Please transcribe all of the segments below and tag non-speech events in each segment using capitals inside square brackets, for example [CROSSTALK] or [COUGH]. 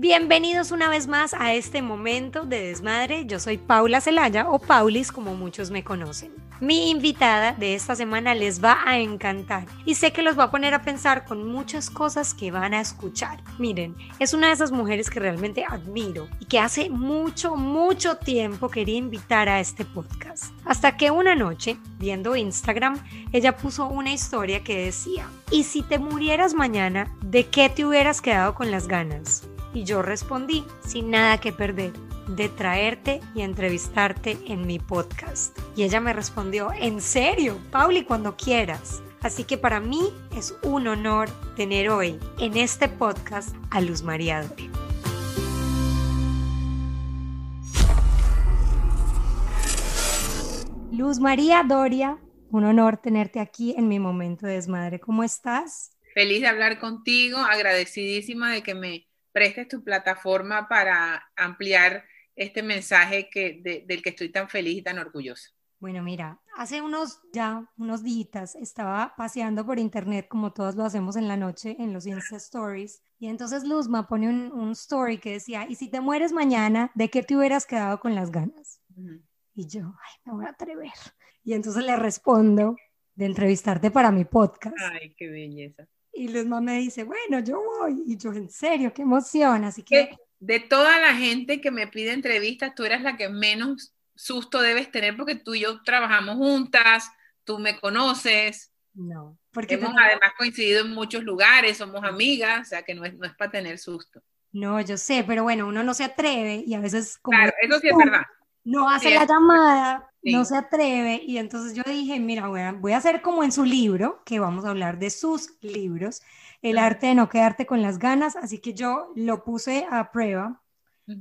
Bienvenidos una vez más a este momento de desmadre. Yo soy Paula Celaya o Paulis como muchos me conocen. Mi invitada de esta semana les va a encantar y sé que los va a poner a pensar con muchas cosas que van a escuchar. Miren, es una de esas mujeres que realmente admiro y que hace mucho, mucho tiempo quería invitar a este podcast. Hasta que una noche, viendo Instagram, ella puso una historia que decía, ¿y si te murieras mañana, de qué te hubieras quedado con las ganas? Y yo respondí, sin nada que perder, de traerte y entrevistarte en mi podcast. Y ella me respondió, en serio, Pauli, cuando quieras. Así que para mí es un honor tener hoy en este podcast a Luz María Doria. Luz María Doria, un honor tenerte aquí en mi momento de desmadre. ¿Cómo estás? Feliz de hablar contigo, agradecidísima de que me prestes tu plataforma para ampliar este mensaje que, del que estoy tan feliz y tan orgullosa. Bueno, mira, hace unos ya, unos días, estaba paseando por internet como todos lo hacemos en la noche en los Insta Stories y entonces Luzma pone un, story que decía, ¿y si te mueres mañana, de qué te hubieras quedado con las ganas? Y yo, ay, me voy a atrever. Y entonces le respondo de entrevistarte para mi podcast. Ay, qué belleza. Y Luzma me dice, bueno, yo voy. Y yo, en serio, qué emoción. Así que... De toda la gente que me pide entrevistas, tú eres la que menos susto debes tener porque tú y yo trabajamos juntas, tú me conoces. No, porque hemos además coincidido en muchos lugares, somos amigas, o sea que no es, no es para tener susto. No, yo sé, pero bueno, uno no se atreve y a veces como... Claro, eso sí es verdad. No hace la llamada, no se atreve. Y entonces yo dije, mira, voy a, hacer como en su libro, que vamos a hablar de sus libros, el arte de no quedarte con las ganas, así que yo lo puse a prueba.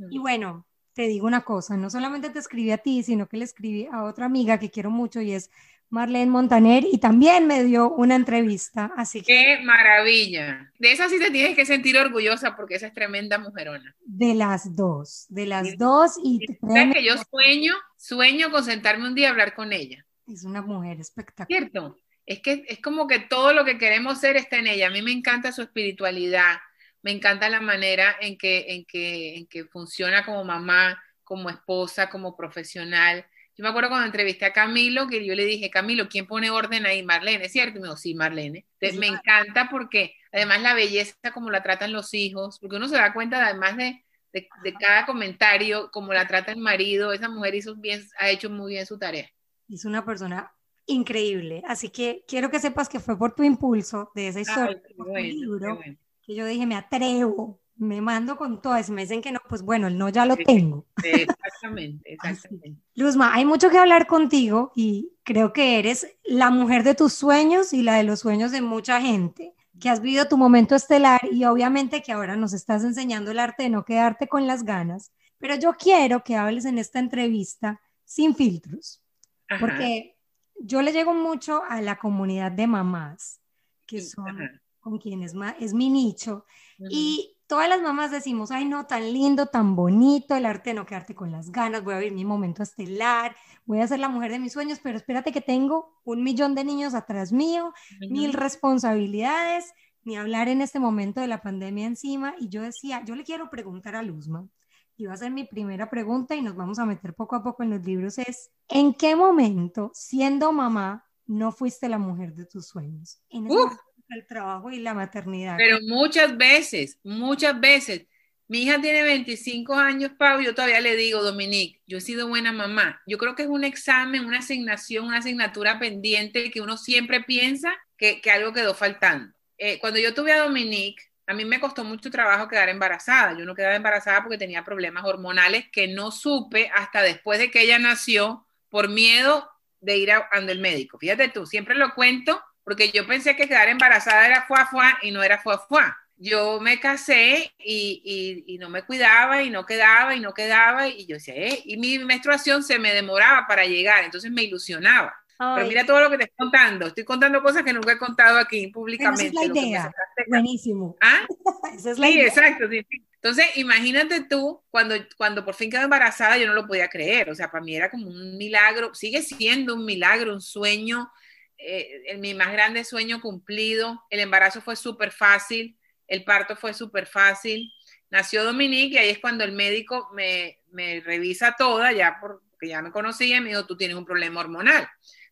Y bueno, te digo una cosa, no solamente te escribí a ti, sino que le escribí a otra amiga que quiero mucho y es Marlene Montaner y también me dio una entrevista, así que... ¡Qué maravilla! De esa sí te tienes que sentir orgullosa porque esa es tremenda mujerona. De las dos, de las dos y... ¿Sabes que yo sueño, sueño con sentarme un día a hablar con ella? Es una mujer espectacular. Cierto, es que es como que todo lo que queremos ser está en ella. A mí me encanta su espiritualidad, me encanta la manera en que, en que, en que funciona como mamá, como esposa, como profesional. Yo me acuerdo cuando entrevisté a Camilo, que yo le dije, Camilo, ¿quién pone orden ahí? Marlene, ¿cierto? Y me dijo, sí, Marlene. me encanta porque además la belleza, como la tratan los hijos, porque uno se da cuenta además de, de, de cada comentario, como la trata el marido, esa mujer hizo bien, ha hecho muy bien su tarea. Es una persona increíble, así que quiero que sepas que fue por tu impulso de esa historia, libro, que yo dije, me atrevo, me mando con todas, me dicen que no, pues bueno, el no ya lo tengo. Exactamente, [LAUGHS] exactamente. Luzma, hay mucho que hablar contigo y creo que eres la mujer de tus sueños y la de los sueños de mucha gente, que has vivido tu momento estelar y obviamente que ahora nos estás enseñando el arte de no quedarte con las ganas, pero yo quiero que hables en esta entrevista sin filtros, porque yo le llego mucho a la comunidad de mamás, que son con quienes es mi nicho. Y todas las mamás decimos, ay no, tan lindo, tan bonito, el arte de no quedarte con las ganas, voy a vivir mi momento estelar, voy a ser la mujer de mis sueños, pero espérate que tengo un millón de niños atrás mío, mil responsabilidades, ni hablar en este momento de la pandemia encima. Y yo decía, yo le quiero preguntar a Luzma, y va a ser mi primera pregunta y nos vamos a meter poco a poco en los libros, es, ¿en qué momento, siendo mamá, no fuiste la mujer de tus sueños? En el trabajo y la maternidad. Pero muchas veces, muchas veces. Mi hija tiene 25 años, Pau, yo todavía le digo, Dominique, yo he sido buena mamá. Yo creo que es un examen, una asignación, una asignatura pendiente que uno siempre piensa que, que algo quedó faltando. Eh, cuando yo tuve a Dominique, a mí me costó mucho trabajo quedar embarazada. Yo no quedaba embarazada porque tenía problemas hormonales que no supe hasta después de que ella nació por miedo de ir a, el médico. Fíjate tú, siempre lo cuento porque yo pensé que quedar embarazada era fuá fuá y no era fuá fuá. Yo me casé y, y, no me cuidaba y no quedaba y no quedaba y yo decía, eh, y mi menstruación se me demoraba para llegar, entonces me ilusionaba. Pero mira todo lo que te estoy contando. Estoy contando cosas que nunca he contado aquí públicamente. esa es la idea. Buenísimo. ¿Ah? [LAUGHS] esa es la sí, exacto. Sí, Entonces, imagínate tú, cuando, cuando por fin quedé embarazada, yo no lo podía creer. O sea, para mí era como un milagro. Sigue siendo un milagro, un sueño eh, mi más grande sueño cumplido. El embarazo fue súper fácil, el parto fue súper fácil. nació Dominique y ahí es cuando el médico me, me revisa toda, ya porque ya me conocía, y me dijo, tú tienes un problema hormonal.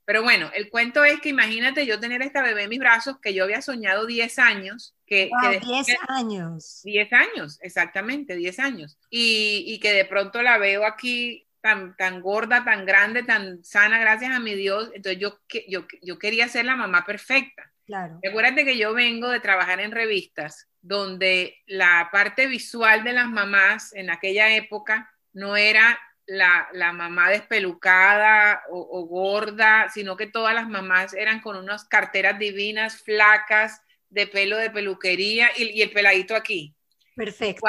Pero bueno, el cuento es que imagínate yo tener esta bebé en mis brazos que yo había soñado 10 años. Que, 10 años. 10 años, exactamente, 10 años. Y, y, que de pronto la veo aquí tan, tan gorda, tan grande, tan sana, gracias a mi Dios. Entonces yo, yo, yo quería ser la mamá perfecta. Claro. Acuérdate que yo vengo de trabajar en revistas donde la parte visual de las mamás en aquella época no era la, la mamá despelucada o, gorda, sino que todas las mamás eran con unas carteras divinas, flacas, de pelo de peluquería y, el peladito aquí. Perfecto.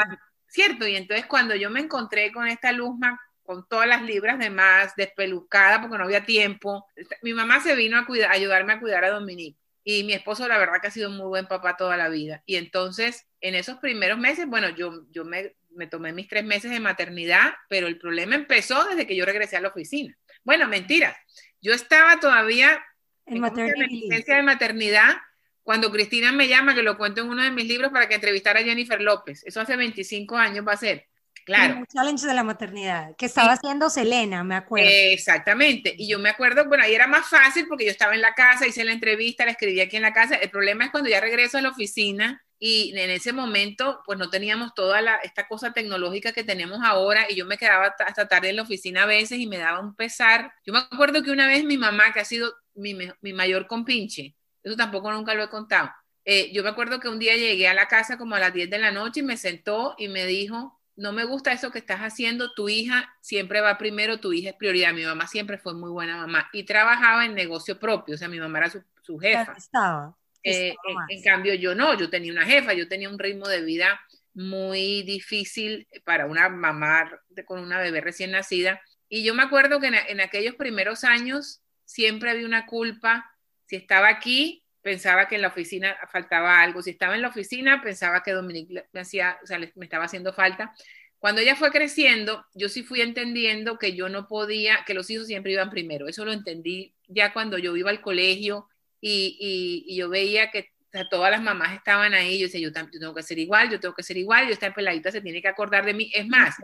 Cierto, y entonces cuando yo me encontré con esta Luzma con todas las libras de más, despelucada porque no había tiempo, mi mamá se vino a, cuidar, a ayudarme a cuidar a Dominique. Y mi esposo, la verdad que ha sido muy buen papá toda la vida. Y entonces, en esos primeros meses, bueno, yo, yo me me tomé mis tres meses de maternidad, pero el problema empezó desde que yo regresé a la oficina. Bueno, mentira. Yo estaba todavía en, en licencia de maternidad cuando Cristina me llama, que lo cuento en uno de mis libros, para que entrevistara a Jennifer López. Eso hace 25 años va a ser. Claro. Un challenge de la maternidad, que estaba haciendo Selena, me acuerdo. exactamente. Y yo me acuerdo, bueno, ahí era más fácil porque yo estaba en la casa, hice la entrevista, la escribí aquí en la casa. El problema es cuando ya regreso a la oficina y en ese momento pues no teníamos toda la, esta cosa tecnológica que tenemos ahora y yo me quedaba hasta tarde en la oficina a veces y me daba un pesar. Yo me acuerdo que una vez mi mamá, que ha sido mi, mi mayor compinche, eso tampoco nunca lo he contado, eh, yo me acuerdo que un día llegué a la casa como a las 10 de la noche y me sentó y me dijo, no me gusta eso que estás haciendo, tu hija siempre va primero, tu hija es prioridad. Mi mamá siempre fue muy buena mamá y trabajaba en negocio propio, o sea, mi mamá era su, su jefa. Estaba. Eh, en, cambio, yo no, yo tenía una jefa, yo tenía un ritmo de vida muy difícil para una mamá con una bebé recién nacida. Y yo me acuerdo que en, aquellos primeros años siempre había una culpa. Si estaba aquí, pensaba que en la oficina faltaba algo. Si estaba en la oficina, pensaba que Dominique me, hacía, o sea, me estaba haciendo falta. Cuando ella fue creciendo, yo sí fui entendiendo que yo no podía, que los hijos siempre iban primero. Eso lo entendí ya cuando yo iba al colegio y, yo veía que todas las mamás estaban ahí, yo decía, yo, tengo que ser igual, yo tengo que ser igual, yo esta peladita se tiene que acordar de mí. Es más,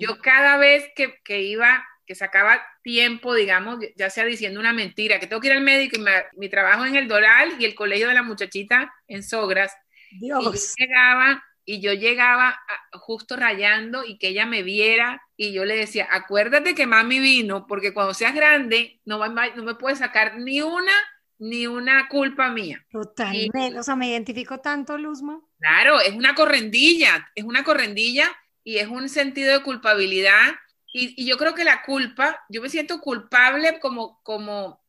yo cada vez que, que iba, que sacaba tiempo, digamos, ya sea diciendo una mentira, que tengo que ir al médico y mi trabajo en el Doral y el colegio de la muchachita en Sogras, Dios. Y yo llegaba y yo llegaba justo rayando y que ella me viera y yo le decía, acuérdate que mami vino, porque cuando seas grande no, no me puedes sacar ni una ni una culpa mía. Totalmente, o sea, me identifico tanto, Luzma. Claro, es una correndilla, es una correndilla y es un sentido de culpabilidad. Y, yo creo que la culpa, yo me siento culpable como, como,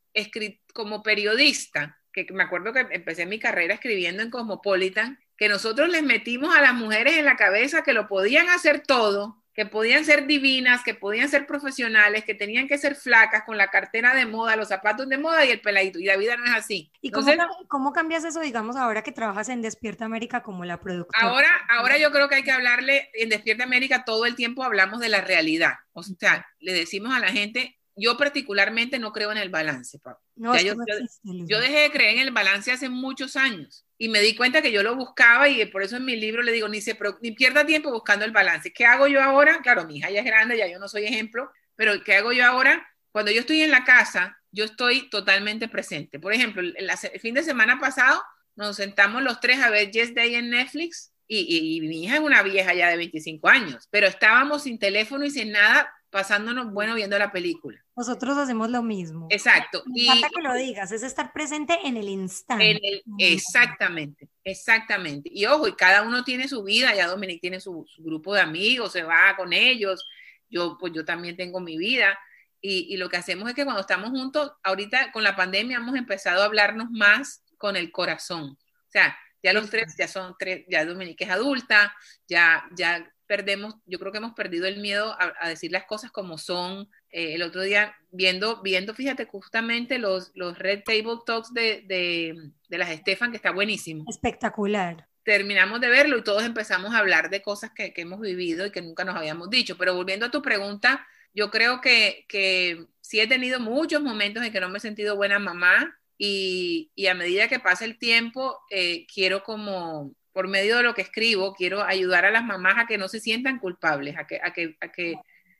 como periodista, que me acuerdo que empecé mi carrera escribiendo en Cosmopolitan, que nosotros les metimos a las mujeres en la cabeza que lo podían hacer todo, que podían ser divinas, que podían ser profesionales, que tenían que ser flacas con la cartera de moda, los zapatos de moda y el peladito. Y la vida no es así. ¿Y cómo, cómo, cambias eso, digamos, ahora que trabajas en Despierta América como la productora? Ahora, ahora yo creo que hay que hablarle, en Despierta América todo el tiempo hablamos de la realidad. O sea, le decimos a la gente, yo particularmente no creo en el balance, No, yo, yo dejé de creer en el balance hace muchos años y me di cuenta que yo lo buscaba y por eso en mi libro le digo, ni, se, ni pierda tiempo buscando el balance. ¿Qué hago yo ahora? Claro, mi hija ya es grande, ya yo no soy ejemplo, pero ¿qué hago yo ahora? Cuando yo estoy en la casa, yo estoy totalmente presente. Por ejemplo, el, el fin de semana pasado nos sentamos los tres a ver Yes Day en Netflix y, y, mi hija es una vieja ya de 25 años, pero estábamos sin teléfono y sin nada pasándonos bueno viendo la película. Nosotros hacemos lo mismo. Exacto. Me encanta que lo digas, es estar presente en el instante. exactamente, exactamente. Y ojo, y cada uno tiene su vida, ya Dominique tiene su, grupo de amigos, se va con ellos, yo pues yo también tengo mi vida. Y, y, lo que hacemos es que cuando estamos juntos, ahorita con la pandemia hemos empezado a hablarnos más con el corazón. O sea, ya los tres, ya son tres, ya Dominique es adulta, ya, ya perdemos, yo creo que hemos perdido el miedo a, decir las cosas como son. Eh, el otro día, viendo, viendo, fíjate, justamente los, los Red Table Talks de, de, de las Estefan, que está buenísimo. Espectacular. Terminamos de verlo y todos empezamos a hablar de cosas que, que hemos vivido y que nunca nos habíamos dicho. Pero volviendo a tu pregunta, yo creo que, que sí he tenido muchos momentos en que no me he sentido buena mamá y, y a medida que pasa el tiempo, eh, quiero como por medio de lo que escribo, quiero ayudar a las mamás a que no se sientan culpables, a que, a que, a que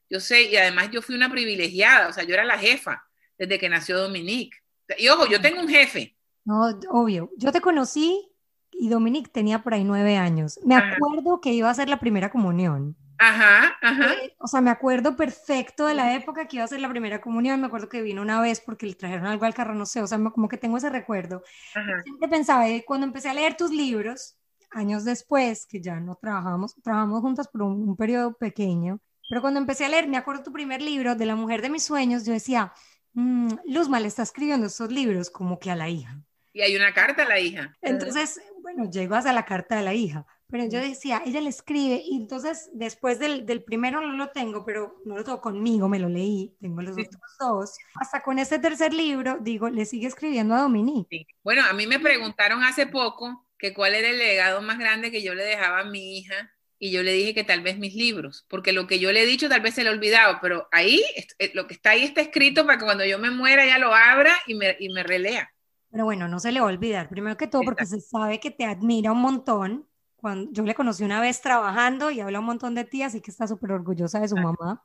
yo sé, y además yo fui una privilegiada, o sea, yo era la jefa desde que nació Dominique. Y ojo, yo tengo un jefe. No, obvio. Yo te conocí y Dominique tenía por ahí nueve años. Me acuerdo que iba a ser la primera comunión. Ajá, ajá. Eh, o sea, me acuerdo perfecto de la época que iba a ser la primera comunión. Me acuerdo que vino una vez porque le trajeron algo al carro, no sé, o sea, como que tengo ese recuerdo. Ajá. Siempre pensaba, eh, cuando empecé a leer tus libros, años después, que ya no trabajamos, trabajamos juntas por un, periodo pequeño, pero cuando empecé a leer, me acuerdo tu primer libro, de la mujer de mis sueños, yo decía, mmm, Luzma le está escribiendo estos libros como que a la hija. Y hay una carta a la hija. Entonces, bueno, llego hasta la carta de la hija. Pero yo decía, ella le escribe, y entonces después del, del, primero no lo tengo, pero no lo tengo conmigo, me lo leí, tengo los otros dos. Hasta con este tercer libro, digo, le sigue escribiendo a Dominique. Bueno, a mí me preguntaron hace poco que cuál era el legado más grande que yo le dejaba a mi hija, y yo le dije que tal vez mis libros, porque lo que yo le he dicho tal vez se le ha olvidado, pero ahí, eh, lo que está ahí está escrito para que cuando yo me muera ella lo abra y me, y me relea. Pero bueno, no se le va a olvidar, primero que todo porque se sabe que te admira un montón, cuando yo le conocí una vez trabajando y habla un montón de ti, así que está súper orgullosa de su mamá.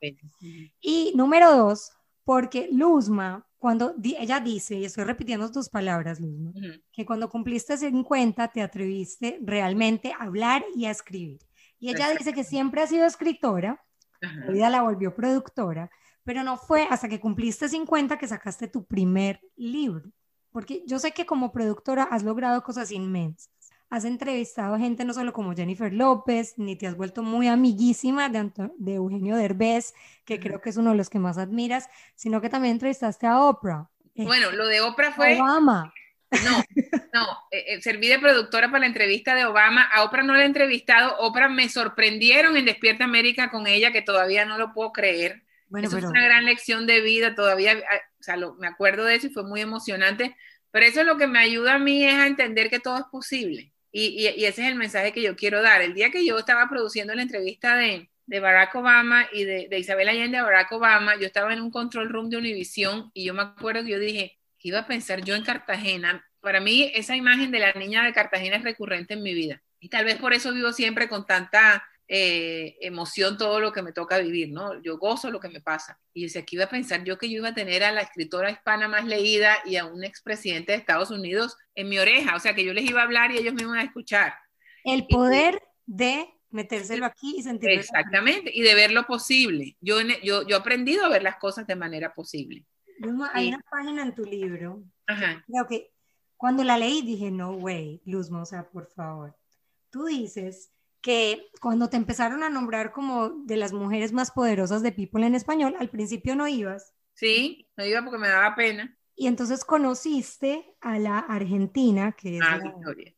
Y número dos, porque Luzma, cuando ella dice, y estoy repitiendo tus palabras, Luzma, que cuando cumpliste 50 te atreviste realmente a hablar y a escribir. Y ella dice que siempre ha sido escritora, la vida la volvió productora, pero no fue hasta que cumpliste 50 que sacaste tu primer libro. Porque yo sé que como productora has logrado cosas inmensas has entrevistado gente no solo como Jennifer López, ni te has vuelto muy amiguísima de, de Eugenio Derbez, que creo que es uno de los que más admiras, sino que también entrevistaste a Oprah. Bueno, lo de Oprah fue... Obama. No, no, eh, eh, serví de productora para la entrevista de Obama. A Oprah no la he entrevistado. Oprah me sorprendieron en Despierta América con ella, que todavía no lo puedo creer. Bueno, eso es una gran lección de vida, todavía, ah, o sea, me acuerdo de eso y fue muy emocionante. Pero eso es lo que me ayuda a mí es a entender que todo es posible. Y, ese es el mensaje que yo quiero dar. El día que yo estaba produciendo la entrevista de, Barack Obama y de, Isabel Allende a Barack Obama, yo estaba en un control room de Univision y yo me acuerdo que yo dije, ¿qué iba a pensar yo en Cartagena? Para mí esa imagen de la niña de Cartagena es recurrente en mi vida. Y tal vez por eso vivo siempre con tanta eh, emoción todo lo que me toca vivir, ¿no? Yo gozo lo que me pasa. Y desde aquí iba a pensar yo que yo iba a tener a la escritora hispana más leída y a un expresidente de Estados Unidos en mi oreja, o sea, que yo les iba a hablar y ellos me iban a escuchar. El poder de metérselo aquí y sentirlo. Exactamente, y de ver lo posible. Yo, yo, yo he aprendido a ver las cosas de manera posible. Hay una página en tu libro. Ajá. Creo que cuando la leí dije, no way, Luzma, o sea, por favor. Tú dices que cuando te empezaron a nombrar como de las mujeres más poderosas de People en español, al principio no ibas. Sí, no iba porque me daba pena. Y entonces conociste a la argentina, que es ah, la Victoria.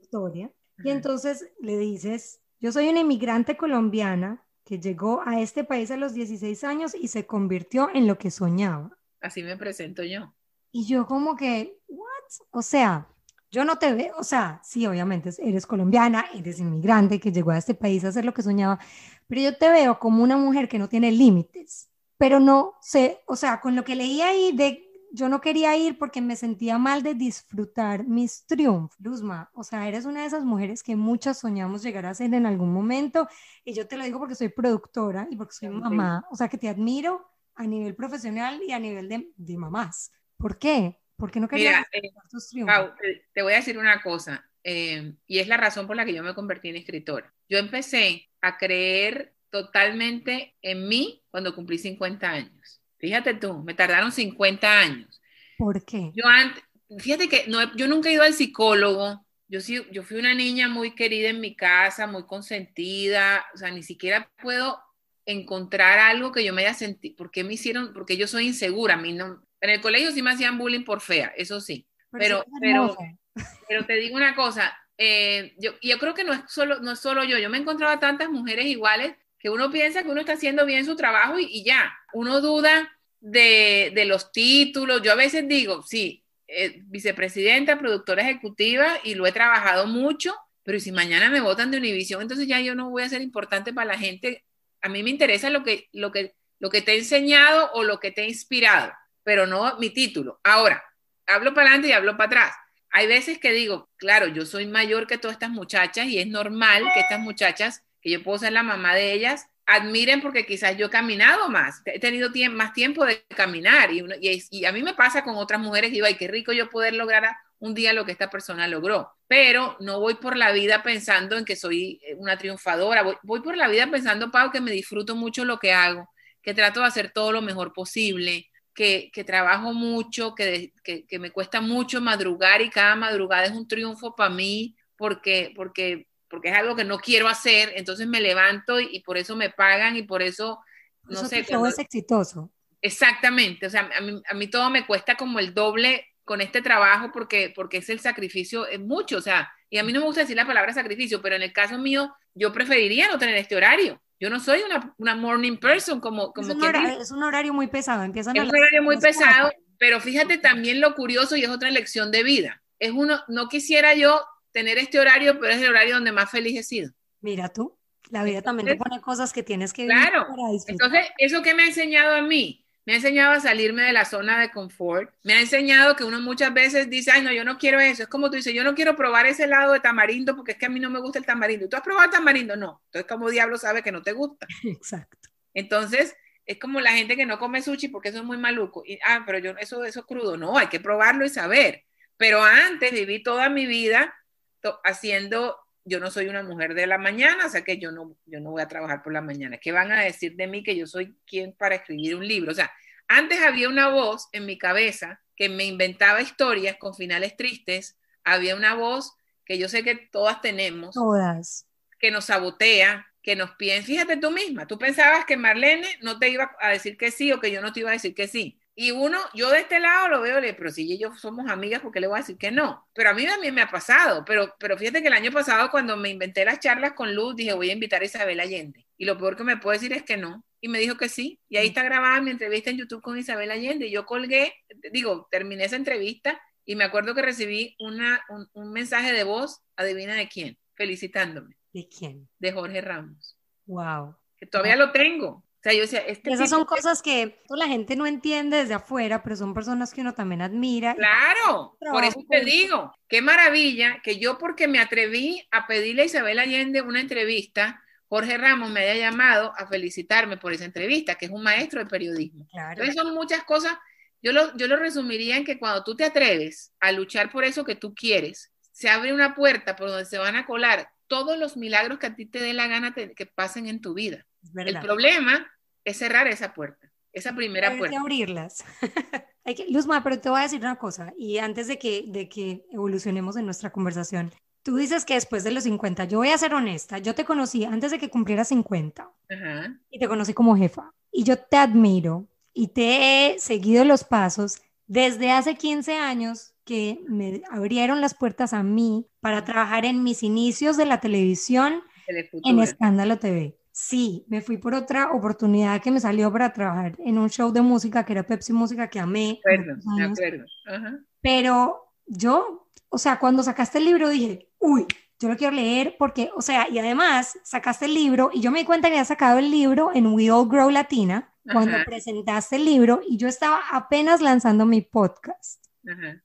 Victoria. Y entonces le dices, yo soy una inmigrante colombiana que llegó a este país a los 16 años y se convirtió en lo que soñaba. Así me presento yo. Y yo como que, ¿what? O sea, yo no te veo, o sea, sí, obviamente eres colombiana, eres inmigrante que llegó a este país a hacer lo que soñaba, pero yo te veo como una mujer que no tiene límites, pero no sé, o sea, con lo que leí ahí de yo no quería ir porque me sentía mal de disfrutar mis triunfos, Luzma. O sea, eres una de esas mujeres que muchas soñamos llegar a ser en algún momento. Y yo te lo digo porque soy productora y porque soy mamá. O sea, que te admiro a nivel profesional y a nivel de, de mamás. ¿Por qué? ¿Por no Mira, eh, te, voy a decir una cosa, eh, y es la razón por la que yo me convertí en escritora. Yo empecé a creer totalmente en mí cuando cumplí 50 años. Fíjate tú, me tardaron 50 años. ¿Por qué? Yo antes, fíjate que no, yo nunca he ido al psicólogo. Yo, sí, yo fui una niña muy querida en mi casa, muy consentida, o sea, ni siquiera puedo encontrar algo que yo me haya sentido, porque me hicieron, porque yo soy insegura, a mí no, en el colegio sí me hacían bullying por fea, eso sí. Pero, pero, pero, te digo una cosa, eh, yo, yo creo que no es, solo, no es solo yo, yo me he encontrado a tantas mujeres iguales que uno piensa que uno está haciendo bien su trabajo y, ya, uno duda de, de, los títulos. Yo a veces digo, sí, eh, vicepresidenta, productora ejecutiva y lo he trabajado mucho, pero si mañana me votan de Univision, entonces ya yo no voy a ser importante para la gente. A mí me interesa lo que, lo que, lo que te he enseñado o lo que te he inspirado pero no mi título. Ahora, hablo para adelante y hablo para atrás. hay veces que digo, claro, yo soy mayor que todas estas muchachas y es normal que estas muchachas, que yo puedo ser la mamá de ellas, admiren porque quizás yo he caminado más, he tenido más tiempo de caminar y, a mí me pasa con otras mujeres digo, ay, qué rico yo poder lograr un día lo que esta persona logró, pero no voy por la vida pensando en que soy una triunfadora, voy, por la vida pensando, Pau, que me disfruto mucho lo que hago, que trato de hacer todo lo mejor posible, que, que trabajo mucho, que, que, que, me cuesta mucho madrugar y cada madrugada es un triunfo para mí porque, porque porque es algo que no quiero hacer, entonces me levanto y, por eso me pagan y por eso, no sé. Todo es exitoso. Exactamente, o sea, a mí, a mí, todo me cuesta como el doble con este trabajo porque, porque es el sacrificio, es mucho, o sea, y a mí no me gusta decir la palabra sacrificio, pero en el caso mío, yo preferiría no tener este horario. Yo no soy una, una morning person como... como es, un horario, es un horario muy pesado, empiezan Es un horario muy pesado, pero fíjate también lo curioso y es otra lección de vida. Es uno, no quisiera yo tener este horario, pero es el horario donde más feliz he sido. Mira tú, la vida también te pone cosas que tienes que claro. Entonces, eso que me ha enseñado a mí, me ha enseñado a salirme de la zona de confort, me ha enseñado que uno muchas veces dice, ay, no, yo no quiero eso. Es como tú dices, yo no quiero probar ese lado de tamarindo porque es que a mí no me gusta el tamarindo. ¿Tú has probado el tamarindo? No. Entonces, como diablo sabe que no te gusta? [LAUGHS] Exacto. Entonces, es como la gente que no come sushi porque eso es muy maluco. Y, ah, pero yo, eso, eso crudo. No, hay que probarlo y saber. Pero antes viví toda mi vida haciendo, yo no soy una mujer de la mañana, o sea que yo no, yo no voy a trabajar por la mañana. ¿Qué van a decir de mí que yo soy quien para escribir un libro? O sea, antes había una voz en mi cabeza que me inventaba historias con finales tristes, había una voz que yo sé que todas tenemos, todas, que nos sabotea, que nos piden, fíjate tú misma, tú pensabas que Marlene no te iba a decir que sí o que yo no te iba a decir que sí. Y uno, yo de este lado lo veo, pero si ellos somos amigas, ¿por qué le voy a decir que no? Pero a mí también me ha pasado. Pero, pero fíjate que el año pasado, cuando me inventé las charlas con Luz, dije, voy a invitar a Isabel Allende. Y lo peor que me puede decir es que no. Y me dijo que sí. Y ahí está grabada mi entrevista en YouTube con Isabel Allende. Y yo colgué, digo, terminé esa entrevista y me acuerdo que recibí una, un, un mensaje de voz, adivina de quién, felicitándome. ¿De quién? De Jorge Ramos. Wow. Que todavía lo tengo. O sea, yo decía, este Esas son cosas que la gente no entiende desde afuera, pero son personas que uno también admira. Claro, por eso te digo, qué maravilla que yo porque me atreví a pedirle a Isabel Allende una entrevista, Jorge Ramos me haya llamado a felicitarme por esa entrevista, que es un maestro de periodismo. Claro. Entonces son muchas cosas, yo lo, yo lo resumiría en que cuando tú te atreves a luchar por eso que tú quieres, se abre una puerta por donde se van a colar todos los milagros que a ti te dé la gana que pasen en tu vida. El problema es cerrar esa puerta, esa primera Hay puerta. Que abrirlas. [LAUGHS] Hay que, Luzma, pero te voy a decir una cosa, y antes de que, de que evolucionemos en nuestra conversación, tú dices que después de los 50, yo voy a ser honesta, yo te conocí antes de que cumplieras 50 y te conocí como jefa, y yo te admiro y te he seguido los pasos desde hace 15 años que me abrieron las puertas a mí para trabajar en mis inicios de la televisión en Escándalo TV. Sí, me fui por otra oportunidad que me salió para trabajar en un show de música que era Pepsi Música que amé. De acuerdo, Pero yo, o sea, cuando sacaste el libro dije, uy, yo lo quiero leer porque, o sea, y además sacaste el libro y yo me di cuenta que había sacado el libro en We All Grow Latina cuando presentaste el libro y yo estaba apenas lanzando mi podcast.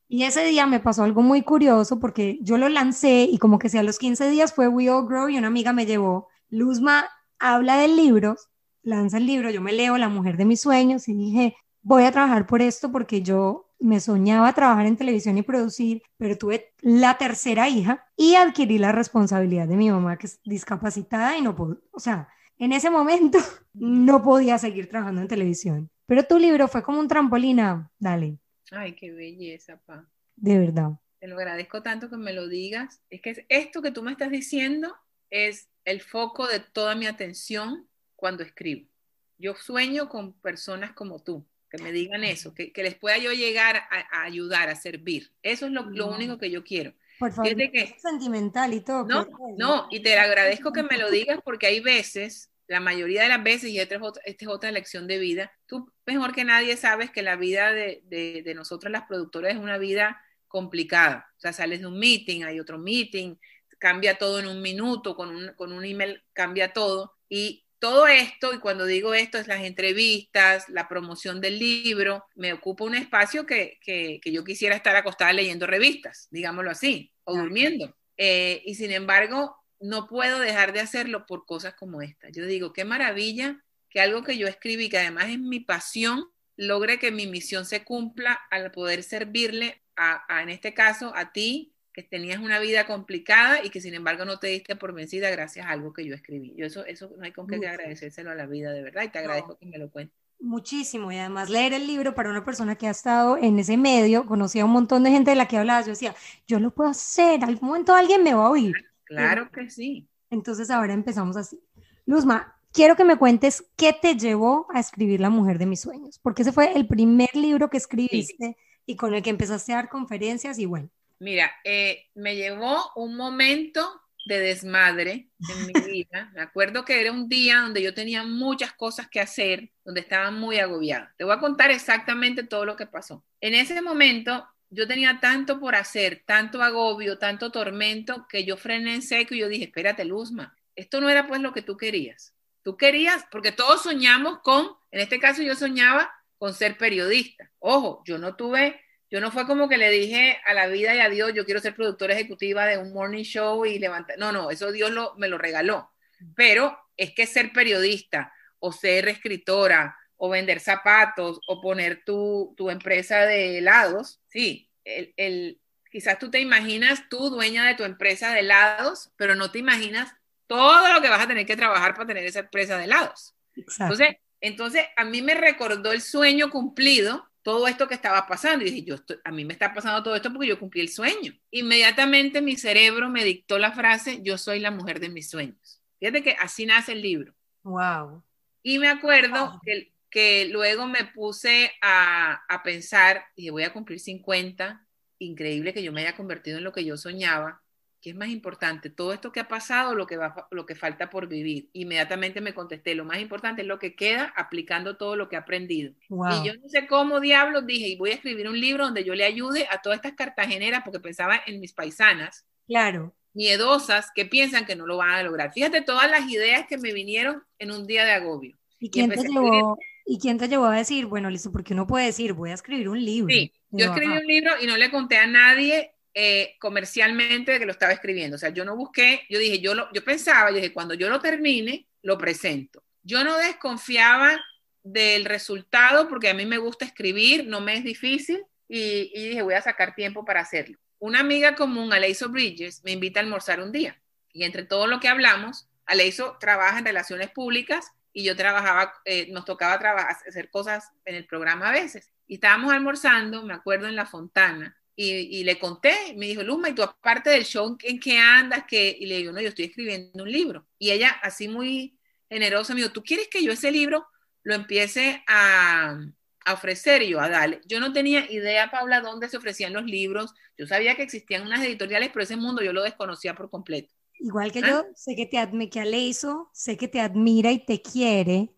Y ese día me pasó algo muy curioso porque yo lo lancé y como que si a los 15 días fue We All Grow y una amiga me llevó, Luzma, habla del libro, lanza el libro, yo me leo La mujer de mis sueños y dije, voy a trabajar por esto porque yo me soñaba trabajar en televisión y producir, pero tuve la tercera hija y adquirí la responsabilidad de mi mamá que es discapacitada y no puedo, o sea, en ese momento [LAUGHS] no podía seguir trabajando en televisión. Pero tu libro fue como un trampolín, dale. Ay, qué belleza, pa. De verdad. Te lo agradezco tanto que me lo digas. Es que esto que tú me estás diciendo es el foco de toda mi atención cuando escribo. Yo sueño con personas como tú, que me digan eso, que, les pueda yo llegar a, ayudar, a servir. Eso es lo, único que yo quiero. Por favor, que, sentimental y todo. No, no, y te agradezco que me lo digas porque hay veces, la mayoría de las veces, y esta es otra, esta es otra lección de vida, tú mejor que nadie sabes que la vida de, de, de nosotros las productoras es una vida complicada. O sea, sales de un meeting, hay otro meeting, cambia todo en un minuto, con un, con un email cambia todo. Y todo esto, y cuando digo esto, es las entrevistas, la promoción del libro, me ocupa un espacio que, que, que yo quisiera estar acostada leyendo revistas, digámoslo así, o durmiendo. Eh, y sin embargo, no puedo dejar de hacerlo por cosas como esta. Yo digo, qué maravilla que algo que yo escribí, que además es mi pasión, logre que mi misión se cumpla al poder servirle a, a en este caso, a ti, que tenías una vida complicada y que sin embargo no te diste por vencida gracias a algo que yo escribí. Yo eso, eso no hay con qué agradecérselo a la vida, de verdad, y te agradezco que me lo cuentes. Muchísimo, y además leer el libro para una persona que ha estado en ese medio, conocía a un montón de gente de la que hablabas, yo decía, yo lo puedo hacer, algún momento alguien me va a oír. Claro que sí. Entonces ahora empezamos así. Luzma, quiero que me cuentes qué te llevó a escribir La mujer de mis sueños, porque ese fue el primer libro que escribiste y con el que empezaste a dar conferencias y bueno. Mira, eh, me llevó un momento de desmadre en mi [LAUGHS] vida. Me acuerdo que era un día donde yo tenía muchas cosas que hacer, donde estaba muy agobiada. Te voy a contar exactamente todo lo que pasó. En ese momento yo tenía tanto por hacer, tanto agobio, tanto tormento, que yo frené en seco y yo dije, espérate, Luzma, esto no era pues lo que tú querías. Tú querías, porque todos soñamos con, en este caso yo soñaba con ser periodista. Ojo, yo no tuve yo no fue como que le dije a la vida y a Dios, yo quiero ser productora ejecutiva de un morning show y levantar. No, no, eso Dios lo, me lo regaló. Pero es que ser periodista o ser escritora o vender zapatos o poner tu, tu empresa de helados, sí, el, el, quizás tú te imaginas tú dueña de tu empresa de helados, pero no te imaginas todo lo que vas a tener que trabajar para tener esa empresa de helados. Entonces, entonces, a mí me recordó el sueño cumplido todo esto que estaba pasando. Y dije, yo a mí me está pasando todo esto porque yo cumplí el sueño. Inmediatamente mi cerebro me dictó la frase, yo soy la mujer de mis sueños. Fíjate que así nace el libro. Wow. Y me acuerdo que, que, luego me puse a, a pensar, dije, voy a cumplir 50, increíble que yo me haya convertido en lo que yo soñaba. ¿Qué es más importante? ¿Todo esto que ha pasado o lo que, va, lo que falta por vivir? Inmediatamente me contesté, lo más importante es lo que queda aplicando todo lo que he aprendido. Y yo no sé cómo diablos dije, y voy a escribir un libro donde yo le ayude a todas estas cartageneras, porque pensaba en mis paisanas. Claro. Miedosas que piensan que no lo van a lograr. Fíjate todas las ideas que me vinieron en un día de agobio. ¿Y quién, te llevó, ¿Y quién te llevó a decir, bueno, listo, porque uno puede decir, voy a escribir un libro? Sí, yo escribí un libro y no le conté a nadie eh, comercialmente que lo estaba escribiendo. O sea, yo no busqué, yo dije, yo, lo, yo pensaba, yo dije, cuando yo lo termine, lo presento. Yo no desconfiaba del resultado porque a mí me gusta escribir, no me es difícil y, y dije, voy a sacar tiempo para hacerlo. Una amiga común, Aleiso Bridges, me invita a almorzar un día y entre todo lo que hablamos, Aleiso trabaja en relaciones públicas y yo trabajaba, eh, nos tocaba trabajar, hacer cosas en el programa a veces. Y estábamos almorzando, me acuerdo, en la fontana y, le conté, me dijo, Luma, ¿y tú aparte del show en qué andas? que Y le digo, no, yo estoy escribiendo un libro. Y ella, así muy generosa, me dijo, ¿tú quieres que yo ese libro lo empiece a, a ofrecer? Y yo, a darle. Yo no tenía idea, Paula, dónde se ofrecían los libros. Yo sabía que existían unas editoriales, pero ese mundo yo lo desconocía por completo. Igual que ¿Ah? yo, sé que te admira, que Aleiso, sé que te admira y te quiere.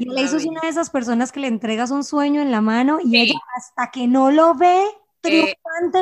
y Aleiso es una de esas personas que le entregas un sueño en la mano y ella hasta que no lo ve, eh,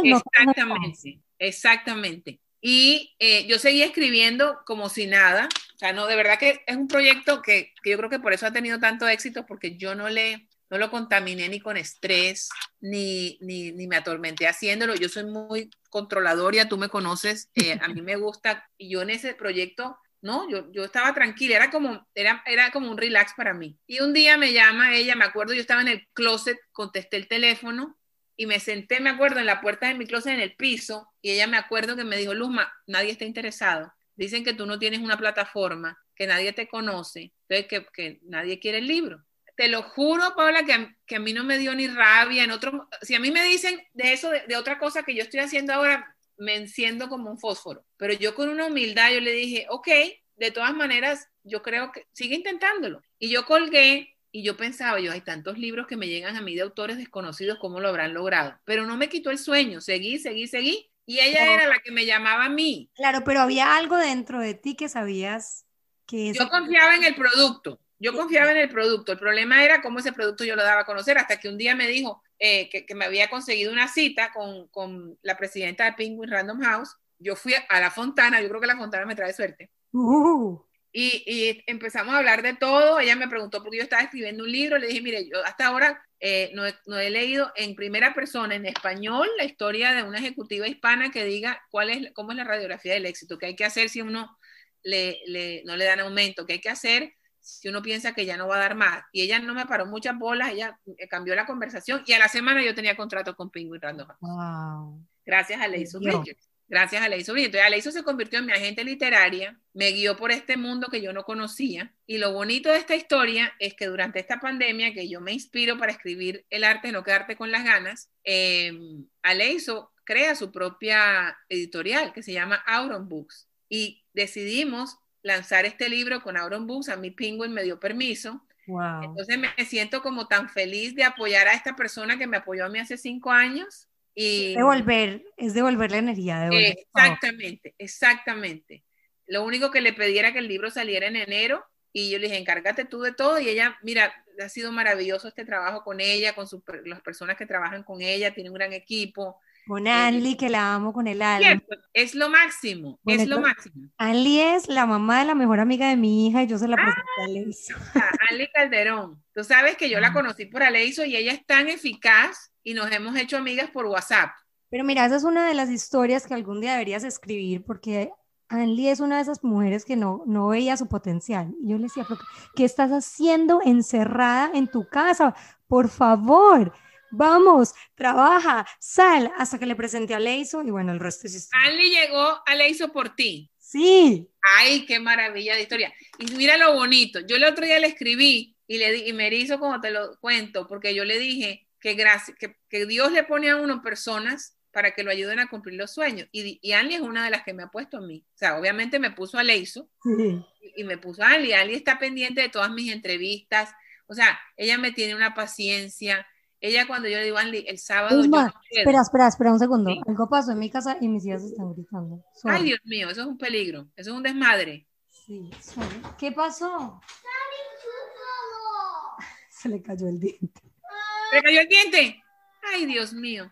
exactamente, exactamente. Y eh, yo seguí escribiendo como si nada. O sea, no, de verdad que es un proyecto que, que, yo creo que por eso ha tenido tanto éxito, porque yo no le, no lo contaminé ni con estrés, ni, ni, ni me atormenté haciéndolo. Yo soy muy controladora, tú me conoces, eh, a mí me gusta, y yo en ese proyecto, no, yo, yo estaba tranquila, era como, era, era como un relax para mí. Y un día me llama ella, me acuerdo, yo estaba en el closet, contesté el teléfono, y me senté, me acuerdo, en la puerta de mi closet en el piso y ella me acuerdo que me dijo, Luzma, nadie está interesado. Dicen que tú no tienes una plataforma, que nadie te conoce, entonces que, que nadie quiere el libro. Te lo juro, Paula, que a, que a, mí no me dio ni rabia. En otro, si a mí me dicen de eso, de, de otra cosa que yo estoy haciendo ahora, me enciendo como un fósforo. Pero yo con una humildad, yo le dije, ok, de todas maneras, yo creo que sigue intentándolo. Y yo colgué y yo pensaba, yo hay tantos libros que me llegan a mí de autores desconocidos, ¿cómo lo habrán logrado? Pero no me quitó el sueño, seguí, seguí, seguí. Y ella era la que me llamaba a mí. Claro, pero había algo dentro de ti que sabías que... Eso... Yo confiaba en el producto, yo confiaba en el producto. El problema era cómo ese producto yo lo daba a conocer, hasta que un día me dijo eh, que, que, me había conseguido una cita con, con, la presidenta de Penguin Random House. Yo fui a la Fontana, yo creo que la Fontana me trae suerte. Uh. Y, empezamos a hablar de todo. Ella me preguntó por qué yo estaba escribiendo un libro. Le dije, mire, yo hasta ahora eh, no, he, leído en primera persona, en español, la historia de una ejecutiva hispana que diga cuál es, cómo es la radiografía del éxito, qué hay que hacer si uno le, no le dan aumento, qué hay que hacer si uno piensa que ya no va a dar más. Y ella no me paró muchas bolas, ella cambió la conversación y a la semana yo tenía contrato con Penguin Random Wow. Gracias a Leiso Bridges. Gracias a Leiso. Entonces, Leiso se convirtió en mi agente literaria, me guió por este mundo que yo no conocía. Y lo bonito de esta historia es que durante esta pandemia, que yo me inspiro para escribir el arte, no quedarte con las ganas, eh, Aleiso crea su propia editorial que se llama Auron Books. Y decidimos lanzar este libro con Auron Books. A mi Penguin me dio permiso. Entonces me siento como tan feliz de apoyar a esta persona que me apoyó a mí hace cinco años y, devolver, es devolver la energía. Devolver exactamente, exactamente. Lo único que le pedí era que el libro saliera en enero y yo le dije, encárgate tú de todo y ella, mira, ha sido maravilloso este trabajo con ella, con las personas que trabajan con ella, tiene un gran equipo. Con Anli, que la amo con el alma. Es lo máximo, es lo máximo. Anli es la mamá de la mejor amiga de mi hija y yo se la presenté a Aleiso. Anli Calderón. Tú sabes que yo la [LAUGHS] conocí por Aleiso y ella es tan eficaz y nos hemos hecho amigas por WhatsApp. Pero mira, esa es una de las historias que algún día deberías escribir porque Anli es una de esas mujeres que no, no veía su potencial. Y yo le decía, ¿qué estás haciendo encerrada en tu casa? Por favor, vamos, trabaja, sal, hasta que le presenté a Leiso y bueno, el resto es historia. Anli llegó a Leiso por ti. Sí. Ay, qué maravilla de historia. Y mira lo bonito, yo el otro día le escribí y, le, y me hizo como te lo cuento, porque yo le dije, que, gracias, que, Dios le pone a uno personas para que lo ayuden a cumplir los sueños. Y, y Anlie es una de las que me ha puesto a mí. O sea, obviamente me puso a Leiso y, me puso a Anlie. Anlie está pendiente de todas mis entrevistas. O sea, ella me tiene una paciencia. Ella cuando yo le digo, Anlie, el sábado... espera, espera, espera un segundo. Algo pasó en mi casa y mis hijas están gritando. Ay, Dios mío, eso es un peligro. Eso es un desmadre. Sí, ¿Qué pasó? [LAUGHS] Se le cayó el diente. ¿Me cayó el diente? Ay, Dios mío.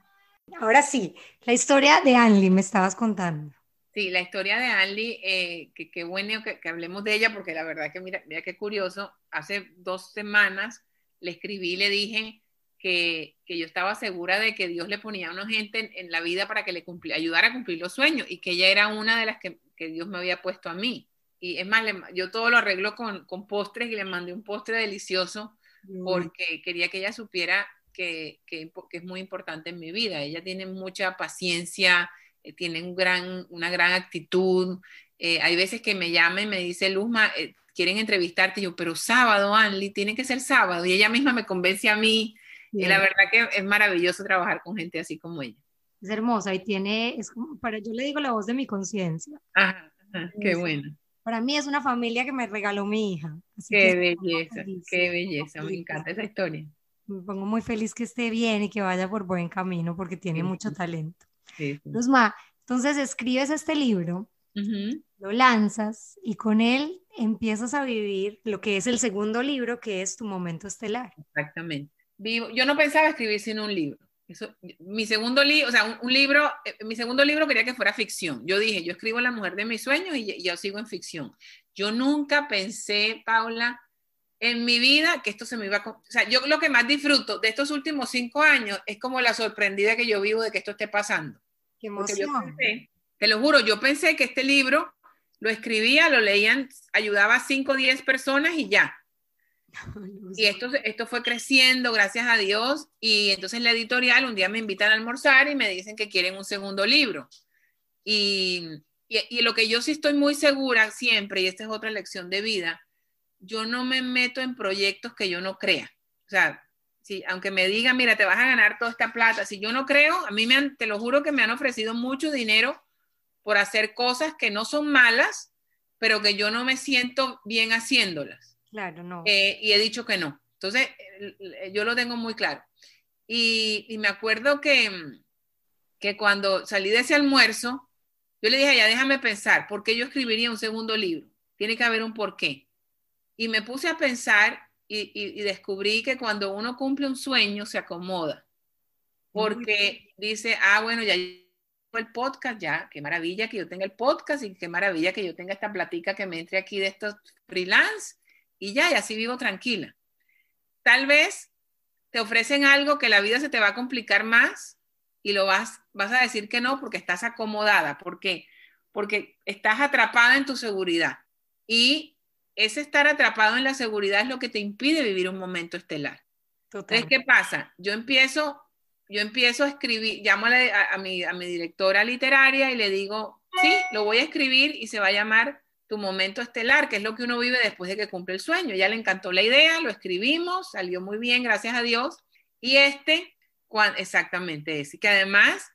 Ahora sí, la historia de Anli me estabas contando. Sí, la historia de Anli, eh, que qué bueno que, hablemos de ella, porque la verdad que mira, mira qué curioso, hace dos semanas le escribí y le dije que, yo estaba segura de que Dios le ponía a una gente en, la vida para que le ayudara a cumplir los sueños y que ella era una de las que, Dios me había puesto a mí. Y es más, yo todo lo arreglo con, con postres y le mandé un postre delicioso porque quería que ella supiera que, que, es muy importante en mi vida. Ella tiene mucha paciencia, eh, tiene un gran, una gran actitud. Eh, hay veces que me llama y me dice, Luzma, eh, quieren entrevistarte. yo, pero sábado, Anli, tiene que ser sábado. Y ella misma me convence a mí. Y la verdad que es maravilloso trabajar con gente así como ella. Es hermosa y tiene, es como, para, yo le digo la voz de mi conciencia. Ajá, qué bueno. Para mí es una familia que me regaló mi hija. qué belleza, qué belleza, me encanta esa historia. Me pongo muy feliz que esté bien y que vaya por buen camino porque tiene mucho talento. Sí, entonces escribes este libro, lo lanzas y con él empiezas a vivir lo que es el segundo libro, que es Tu Momento Estelar. Exactamente. Vivo, yo no pensaba escribir sin un libro mi segundo libro, o sea, un, libro, eh, mi segundo libro quería que fuera ficción. Yo dije, yo escribo La mujer de mis sueños y, yo sigo en ficción. Yo nunca pensé, Paula, en mi vida que esto se me iba a... O sea, yo lo que más disfruto de estos últimos cinco años es como la sorprendida que yo vivo de que esto esté pasando. Qué emoción. te lo juro, yo pensé que este libro lo escribía, lo leían, ayudaba a cinco o diez personas y ya. [LAUGHS] Y esto, esto fue creciendo, gracias a Dios. Y entonces la editorial un día me invitan a almorzar y me dicen que quieren un segundo libro. Y, y, lo que yo sí estoy muy segura siempre, y esta es otra lección de vida, yo no me meto en proyectos que yo no crea. O sea, si, aunque me digan, mira, te vas a ganar toda esta plata, si yo no creo, a mí me te lo juro que me han ofrecido mucho dinero por hacer cosas que no son malas, pero que yo no me siento bien haciéndolas. Claro, no. Eh, y he dicho que no. Entonces, yo lo tengo muy claro. Y, me acuerdo que, que cuando salí de ese almuerzo, yo le dije, ya déjame pensar, ¿por qué yo escribiría un segundo libro? Tiene que haber un porqué. Y me puse a pensar y, y, descubrí que cuando uno cumple un sueño se acomoda. Porque dice, ah, bueno, ya el podcast ya, qué maravilla que yo tenga el podcast y qué maravilla que yo tenga esta platica que me entre aquí de estos freelance y ya, y así vivo tranquila. Tal vez te ofrecen algo que la vida se te va a complicar más y lo vas, vas a decir que no porque estás acomodada. ¿Por qué? Porque estás atrapada en tu seguridad. Y ese estar atrapado en la seguridad es lo que te impide vivir un momento estelar. Entonces, ¿qué pasa? Yo empiezo, yo empiezo a escribir, llamo a, mi, a mi directora literaria y le digo, sí, lo voy a escribir y se va a llamar Tu Momento Estelar, que es lo que uno vive después de que cumple el sueño. Ya le encantó la idea, lo escribimos, salió muy bien, gracias a Dios. Y este exactamente ese. Que además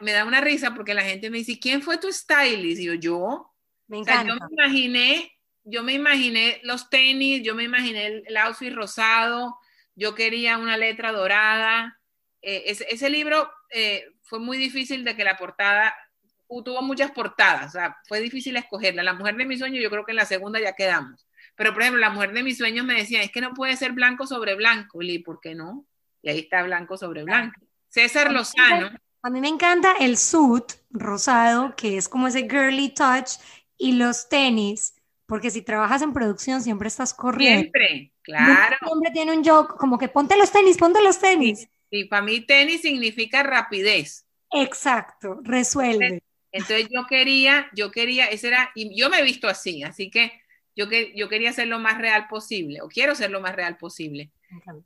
me da una risa porque la gente me dice, ¿quién fue tu stylist? Y yo, yo. Me encanta. yo me imaginé, yo me imaginé los tenis, yo me imaginé el, outfit rosado, yo quería una letra dorada. Eh, ese, libro eh, fue muy difícil de que la portada, tuvo muchas portadas, o sea, fue difícil escogerla. La mujer de mis sueños, yo creo que en la segunda ya quedamos. Pero, por ejemplo, la mujer de mis sueños me decía, es que no puede ser blanco sobre blanco. Y ¿por qué no? Y ahí está blanco sobre blanco. César Lozano. A mí me encanta el suit rosado, que es como ese girly touch, y los tenis, porque si trabajas en producción siempre estás corriendo. Siempre, claro. Siempre tiene un joke, como que ponte los tenis, ponte los tenis. Y para mí tenis significa rapidez. Exacto, resuelve. Entonces yo quería, yo quería, ese era, y yo me he visto así, así que yo, que, yo quería ser lo más real posible, o quiero ser lo más real posible.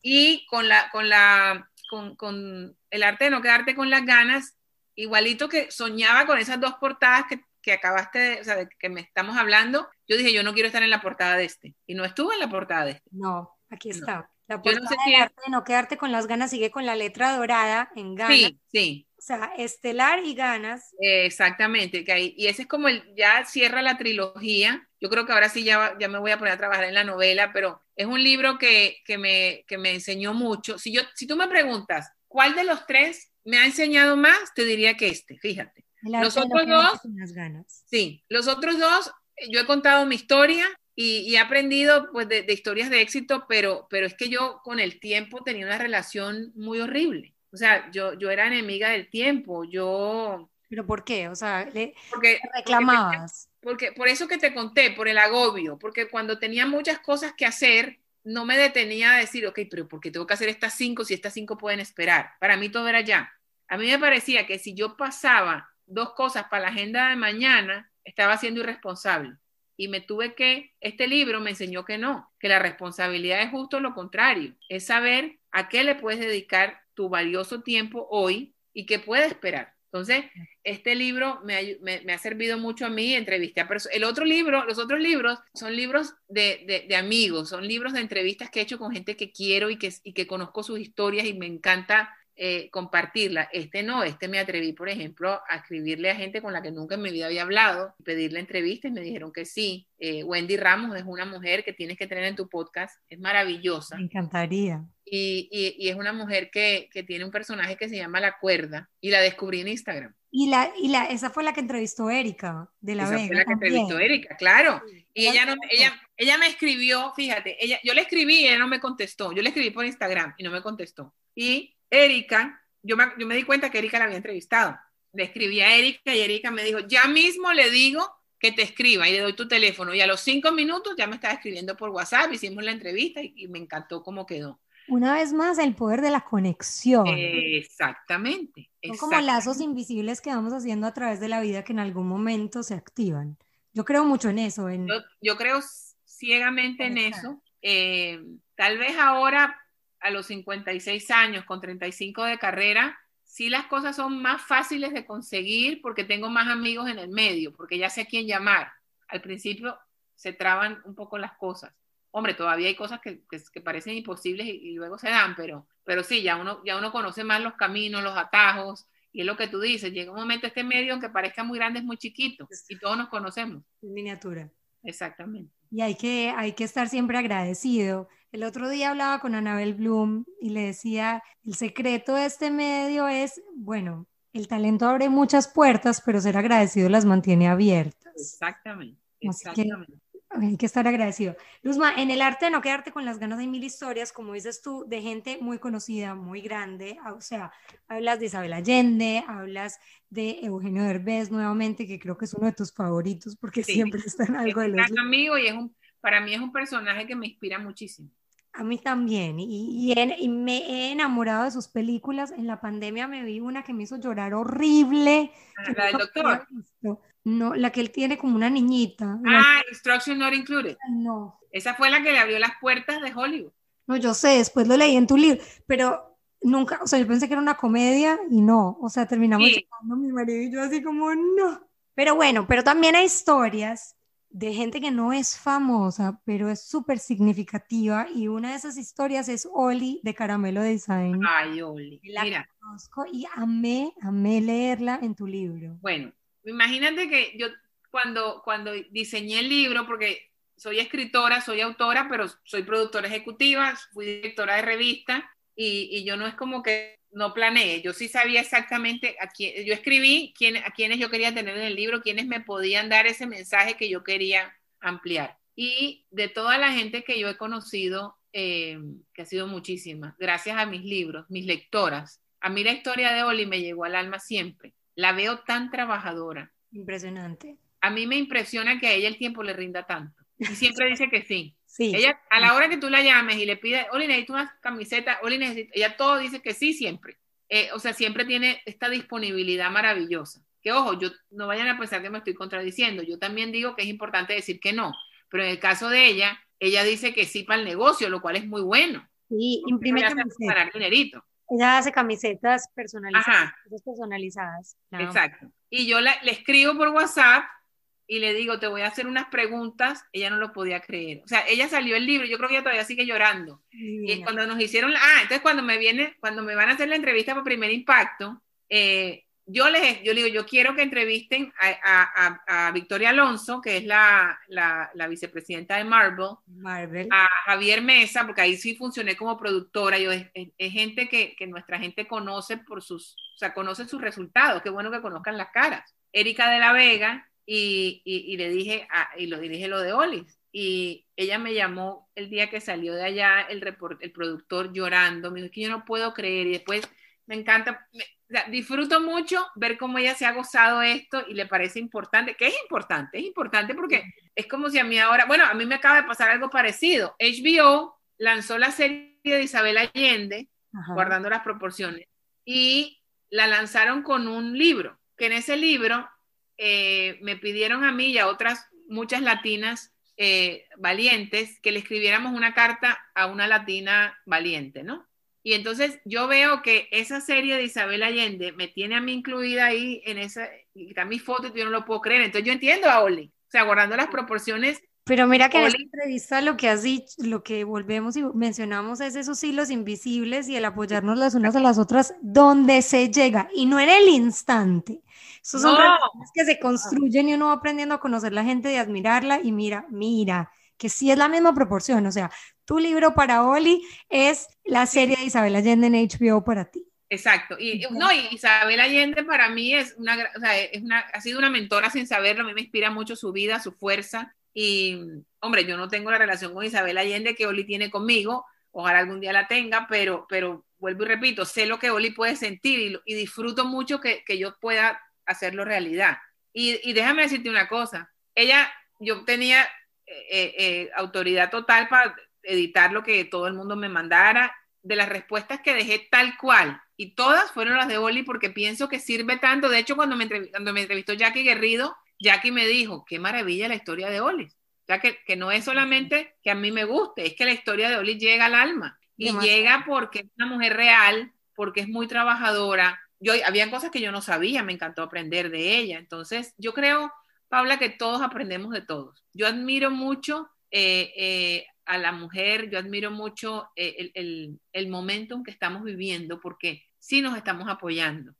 Y con, la, con, la, con, con, el arte de no quedarte con las ganas, igualito que soñaba con esas dos portadas que, que acabaste de, o sea, de que me estamos hablando, yo dije, yo no quiero estar en la portada de este. Y no estuve en la portada de este. No, aquí está. La portada de arte de no quedarte con las ganas sigue con la letra dorada en ganas. Sí, sí. O sea, estelar y ganas. exactamente, que y ese es como el, ya cierra la trilogía. Yo creo que ahora sí ya, ya me voy a poner a trabajar en la novela, pero es un libro que, que, me, que me enseñó mucho. Si, yo, si tú me preguntas, ¿cuál de los tres me ha enseñado más? Te diría que este, fíjate. Los otros dos, sí, los otros dos, yo he contado mi historia y, y he aprendido pues de, de, historias de éxito, pero, pero es que yo con el tiempo tenía una relación muy horrible. O sea, yo, yo era enemiga del tiempo, yo... ¿Pero por qué? O sea, le porque, reclamabas. Porque, por eso que te conté, por el agobio, porque cuando tenía muchas cosas que hacer, no me detenía a decir, ok, pero ¿por qué tengo que hacer estas cinco si estas cinco pueden esperar? Para mí todo era ya. A mí me parecía que si yo pasaba dos cosas para la agenda de mañana, estaba siendo irresponsable. Y me tuve que, este libro me enseñó que no, que la responsabilidad es justo lo contrario, es saber a qué le puedes dedicar tu valioso tiempo hoy y que puede esperar. Entonces, este libro me, ha servido mucho a mí, entrevisté a personas. El otro libro, los otros libros son libros de, amigos, son libros de entrevistas que he hecho con gente que quiero y que, y que conozco sus historias y me encanta eh, compartirla. Este no, este me atreví, por ejemplo, a escribirle a gente con la que nunca en mi vida había hablado, pedirle entrevistas y me dijeron que sí. Eh, Wendy Ramos es una mujer que tienes que tener en tu podcast, es maravillosa. Me encantaría. Y, y, es una mujer que, que, tiene un personaje que se llama La Cuerda y la descubrí en Instagram. Y, la, y la, esa fue la que entrevistó Erika de la esa Fue la que entrevistó Erika, claro. Y ella, no, ella, ella me escribió, fíjate, ella, yo le escribí y ella no me contestó. Yo le escribí por Instagram y no me contestó. Y Erika, yo me, yo me di cuenta que Erika la había entrevistado. Le escribí a Erika y Erika me dijo, ya mismo le digo que te escriba y le doy tu teléfono. Y a los cinco minutos ya me estaba escribiendo por WhatsApp, hicimos la entrevista y me encantó cómo quedó. Una vez más, el poder de la conexión. Exactamente. Son como lazos invisibles que vamos haciendo a través de la vida que en algún momento se activan. Yo creo mucho en eso. En... Yo, creo ciegamente en eso. Eh, tal vez ahora, a los 56 años, con 35 de carrera, sí las cosas son más fáciles de conseguir porque tengo más amigos en el medio, porque ya sé a quién llamar. Al principio se traban un poco las cosas hombre, todavía hay cosas que, que, parecen imposibles y, luego se dan, pero, pero sí, ya uno, ya uno conoce más los caminos, los atajos, y es lo que tú dices, llega un momento este medio, aunque parezca muy grande, es muy chiquito, y todos nos conocemos. En miniatura. Exactamente. Y hay que, hay que estar siempre agradecido. El otro día hablaba con Anabel Bloom y le decía, el secreto de este medio es, bueno, el talento abre muchas puertas, pero ser agradecido las mantiene abiertas. Exactamente. exactamente hay que estar agradecido. Luzma, en el arte de no quedarte con las ganas hay mil historias, como dices tú, de gente muy conocida, muy grande. O sea, hablas de Isabel Allende, hablas de Eugenio Derbez nuevamente, que creo que es uno de tus favoritos porque siempre [LAUGHS] está en algo de los... Es amigo y es un, para mí es un personaje que me inspira muchísimo. A mí también, y, y, me he enamorado de sus películas. En la pandemia me vi una que me hizo llorar horrible. Ah, la del doctor. No, la que él tiene como una niñita. Ah, Instruction Not Included. No. Esa fue la que le abrió las puertas de Hollywood. No, yo sé, después lo leí en tu libro, pero nunca, o sea, yo pensé que era una comedia y no, o sea, terminamos sí. mi marido y yo así como, no. Pero bueno, pero también hay historias de gente que no es famosa, pero es súper significativa y una de esas historias es Oli de Caramelo Design. Ay, Oli. La Mira. conozco y amé, amé leerla en tu libro. Bueno, imagínate que yo cuando, cuando diseñé el libro, porque soy escritora, soy autora, pero soy productora ejecutiva, fui directora de revista y, y yo no es como que no planeé, yo sí sabía exactamente a quién, yo escribí quién, a quiénes yo quería tener en el libro, quiénes me podían dar ese mensaje que yo quería ampliar. Y de toda la gente que yo he conocido, eh, que ha sido muchísima, gracias a mis libros, mis lectoras, a mí la historia de Oli me llegó al alma siempre la veo tan trabajadora. Impresionante. A mí me impresiona que a ella el tiempo le rinda tanto. Y siempre dice que sí. Sí. Ella, a la hora que tú la llames y le pides, Oli, necesito una camiseta, Oli, necesito, ella todo dice que sí siempre. Eh, o sea, siempre tiene esta disponibilidad maravillosa. Que ojo, yo no vayan a pensar que me estoy contradiciendo. Yo también digo que es importante decir que no. Pero en el caso de ella, ella dice que sí para el negocio, lo cual es muy bueno. Sí, imprime para dinerito. Ella hace camisetas personalizadas. personalizadas Exacto. Y yo le escribo por WhatsApp y le digo, te voy a hacer unas preguntas. Ella no lo podía creer. O sea, ella salió el libro, yo creo que ella todavía sigue llorando. Y cuando nos hicieron, ah, entonces cuando me viene, cuando me van a hacer la entrevista por primer impacto, eh, yo les yo digo, yo quiero que entrevisten a, Victoria Alonso, que es la, vicepresidenta de Marvel, Marvel, a Javier Mesa, porque ahí sí funcioné como productora. Yo, es, gente que, nuestra gente conoce por sus, o sea, conoce sus resultados. Qué bueno que conozcan las caras. Erika de la Vega, y, le dije, y lo dirige lo de Olis. Y ella me llamó el día que salió de allá el, el productor llorando. Me dijo que yo no puedo creer. Y después me encanta, disfruto mucho ver cómo ella se ha gozado esto y le parece importante, que es importante, es importante porque es como si a mí ahora, bueno, a mí me acaba de pasar algo parecido. HBO lanzó la serie de Isabel Allende, guardando las proporciones, y la lanzaron con un libro, que en ese libro eh, me pidieron a mí y a otras muchas latinas eh, valientes que le escribiéramos una carta a una latina valiente, ¿no? Y entonces yo veo que esa serie de Isabel Allende me tiene a mí incluida ahí en esa, y está mi foto y yo no lo puedo creer. Entonces yo entiendo a Oli, o sea, guardando las proporciones. Pero mira que en esta entrevista lo que has dicho, lo que volvemos y mencionamos es esos hilos invisibles y el apoyarnos las unas a las otras donde se llega y no en el instante. Esos son relaciones que se construyen y uno va aprendiendo a conocer la gente y admirarla y mira, mira, que sí es la misma proporción, o sea, tu libro para Oli es la serie de Isabel Allende en HBO para ti. Exacto. Y, no, Isabel Allende para mí es una, o sea, es una, ha sido una mentora sin saberlo, a mí me inspira mucho su vida, su fuerza. Y, hombre, yo no tengo la relación con Isabel Allende que Oli tiene conmigo, ojalá algún día la tenga, pero, pero vuelvo y repito, sé lo que Oli puede sentir y, disfruto mucho que, que, yo pueda hacerlo realidad. Y, y, déjame decirte una cosa, ella, yo tenía eh, eh, autoridad total para editar lo que todo el mundo me mandara, de las respuestas que dejé tal cual, y todas fueron las de Oli porque pienso que sirve tanto. De hecho, cuando me, cuando me entrevistó Jackie Guerrido, Jackie me dijo, qué maravilla la historia de Oli. O sea, que, que, no es solamente que a mí me guste, es que la historia de Oli llega al alma. Y llega porque es una mujer real, porque es muy trabajadora. Yo, había cosas que yo no sabía, me encantó aprender de ella. Entonces, yo creo, Paula, que todos aprendemos de todos. Yo admiro mucho eh, eh, a la mujer, yo admiro mucho eh, el, el, el momentum que estamos viviendo porque sí nos estamos apoyando,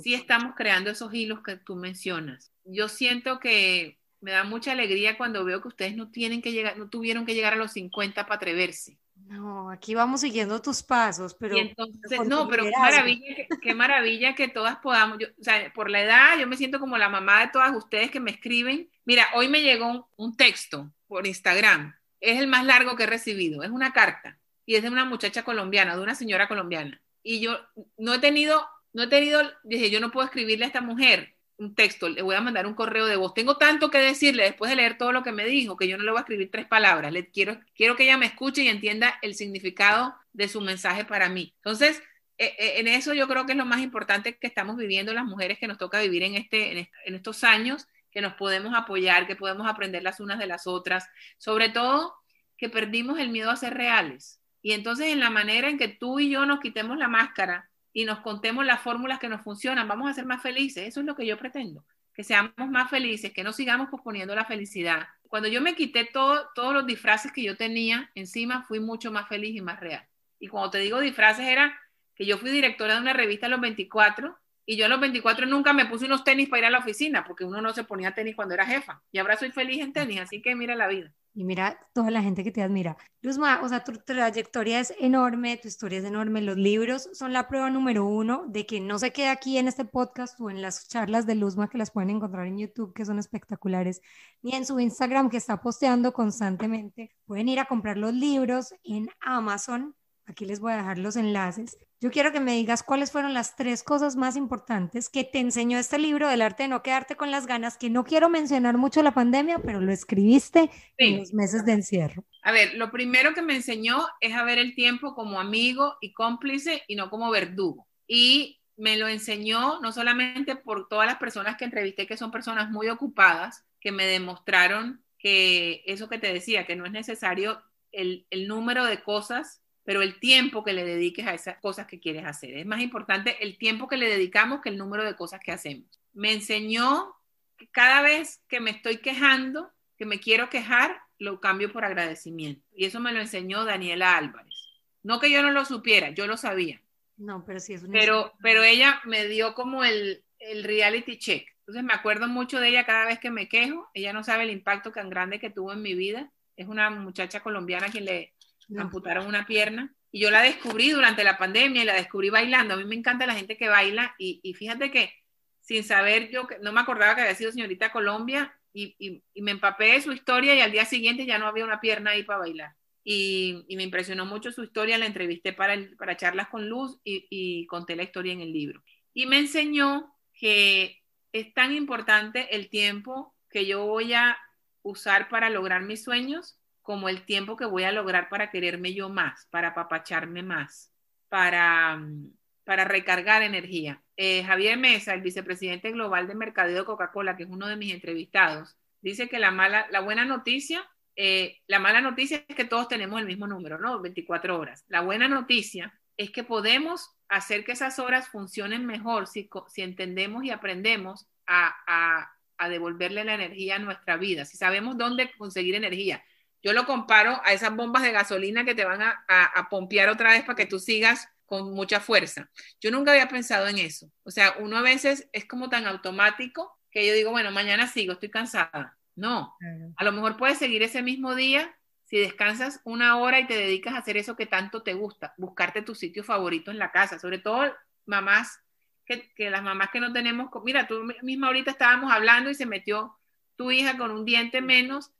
sí estamos creando esos hilos que tú mencionas. Yo siento que me da mucha alegría cuando veo que ustedes no tienen que llegar, no tuvieron que llegar a los 50 para atreverse. No, aquí vamos siguiendo tus pasos, pero... entonces, no, pero qué maravilla, qué maravilla que todas podamos, o sea, por la edad, yo me siento como la mamá de todas ustedes que me escriben. Mira, hoy me llegó un texto por Instagram. Es el más largo que he recibido. Es una carta y es de una muchacha colombiana, de una señora colombiana. Y yo no he tenido, no he tenido, dije, yo no puedo escribirle a esta mujer un texto, le voy a mandar un correo de voz. Tengo tanto que decirle después de leer todo lo que me dijo que yo no le voy a escribir tres palabras. Le quiero, quiero que ella me escuche y entienda el significado de su mensaje para mí. Entonces, e, e, en eso yo creo que es lo más importante que estamos viviendo las mujeres que nos toca vivir en, este, en estos años, que nos podemos apoyar, que podemos aprender las unas de las otras, sobre todo que perdimos el miedo a ser reales. Y entonces en la manera en que tú y yo nos quitemos la máscara y nos contemos las fórmulas que nos funcionan, vamos a ser más felices. Eso es lo que yo pretendo, que seamos más felices, que no sigamos posponiendo la felicidad. Cuando yo me quité todo, todos los disfraces que yo tenía encima, fui mucho más feliz y más real. Y cuando te digo disfraces era que yo fui directora de una revista a los 24 y yo a los 24 nunca me puse unos tenis para ir a la oficina porque uno no se ponía tenis cuando era jefa y ahora soy feliz en tenis, así que mira la vida. Y mira toda la gente que te admira. Luzma, o sea, tu trayectoria es enorme, tu historia es enorme, los libros son la prueba número uno de que no se queda aquí en este podcast o en las charlas de Luzma que las pueden encontrar en YouTube, que son espectaculares, ni en su Instagram que está posteando constantemente. Pueden ir a comprar los libros en Amazon. Aquí les voy a dejar los enlaces. Yo quiero que me digas cuáles fueron las tres cosas más importantes que te enseñó este libro del arte de no quedarte con las ganas, que no quiero mencionar mucho la pandemia, pero lo escribiste en los meses de encierro. A ver, lo primero que me enseñó es a ver el tiempo como amigo y cómplice y no como verdugo. Y me lo enseñó no solamente por todas las personas que entrevisté, que son personas muy ocupadas, que me demostraron que eso que te decía, que no es necesario el, el número de cosas pero el tiempo que le dediques a esas cosas que quieres hacer. Es más importante el tiempo que le dedicamos que el número de cosas que hacemos. Me enseñó que cada vez que me estoy quejando, que me quiero quejar, lo cambio por agradecimiento. Y eso me lo enseñó Daniela Álvarez. No que yo no lo supiera, yo lo sabía. No, pero sí es un pero, pero ella me dio como el, el reality check. Entonces me acuerdo mucho de ella cada vez que me quejo. Ella no sabe el impacto tan grande que tuvo en mi vida. Es una muchacha colombiana quien le amputaron una pierna. Y yo la descubrí durante la pandemia y la descubrí bailando. A mí me encanta la gente que baila y, y fíjate que sin saber, yo no me acordaba que había sido señorita Colombia y, y, me empapé de su historia y al día siguiente ya no había una pierna ahí para bailar. Y, me impresionó mucho su historia, la entrevisté para, para charlas con Luz y conté la historia en el libro. Y me enseñó que es tan importante el tiempo que yo voy a usar para lograr mis sueños como el tiempo que voy a lograr para quererme yo más, para apapacharme más, para, mm, para recargar energía. Eh, Javier Mesa, el vicepresidente global de mercadeo de Coca-Cola, que es uno de mis entrevistados, dice que la mala, la buena noticia, eh, la mala noticia es que todos tenemos el mismo número, ¿no? 24 horas. La buena noticia es que podemos hacer que esas horas funcionen mejor si, si entendemos y aprendemos a, a, a devolverle la energía a nuestra vida, si sabemos dónde conseguir energía. Yo lo comparo a esas bombas de gasolina que te van a, a, pompear otra vez para que tú sigas con mucha fuerza. Yo nunca había pensado en eso. O sea, uno a veces es como tan automático que yo digo, bueno, mañana sigo, estoy cansada. No, a lo mejor puedes seguir ese mismo día si descansas una hora y te dedicas a hacer eso que tanto te gusta, buscarte tu sitio favorito en la casa, sobre todo mamás, que, que las mamás que no tenemos, mira, tú misma ahorita estábamos hablando y se metió tu hija con un diente menos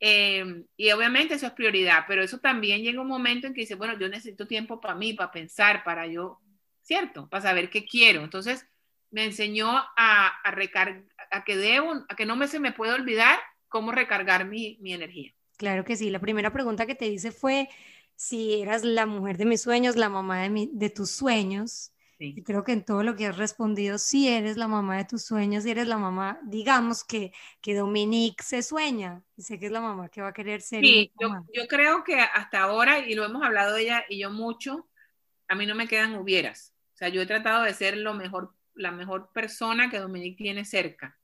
eh, y obviamente eso es prioridad, pero eso también llega un momento en que dice, bueno, yo necesito tiempo para mí, para pensar, para yo, ¿cierto? Para saber qué quiero. Entonces, me enseñó a, a, recar a que debo, a que no me se me puede olvidar cómo recargar mi, mi energía. Claro que sí. La primera pregunta que te hice fue si eras la mujer de mis sueños, la mamá de, mi, de tus sueños. Y creo que en todo lo que has respondido, si eres la mamá de tus sueños, si eres la mamá, digamos que, que Dominique se sueña, y sé que es la mamá que va a querer ser. Sí, yo, yo, creo que hasta ahora, y lo hemos hablado ella y yo mucho, a mí no me quedan hubieras. O sea, yo he tratado de ser lo mejor, la mejor persona que Dominique tiene cerca.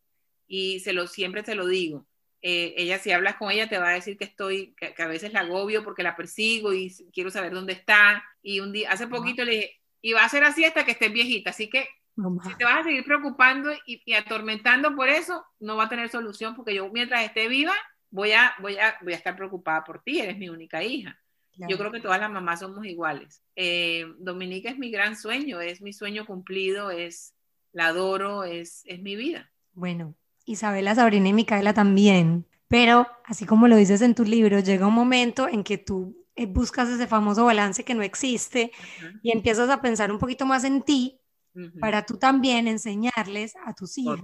Y se lo, siempre te lo digo. Eh, ella, si hablas con ella, te va a decir que estoy, que, que, a veces la agobio porque la persigo y quiero saber dónde está. Y un día, hace poquito le dije, y va a ser así hasta que estés viejita. Así que si te vas a seguir preocupando y, atormentando por eso, no va a tener solución porque yo mientras esté viva voy a, voy a, voy a estar preocupada por ti, eres mi única hija. Yo creo que todas las mamás somos iguales. Eh, Dominica es mi gran sueño, es mi sueño cumplido, es la adoro, es, es mi vida. Bueno, Isabela, Sabrina y Micaela también Pero, así como lo dices en tu libro, llega un momento en que tú buscas ese famoso balance que no existe y empiezas a pensar un poquito más en ti para tú también enseñarles a tus hijos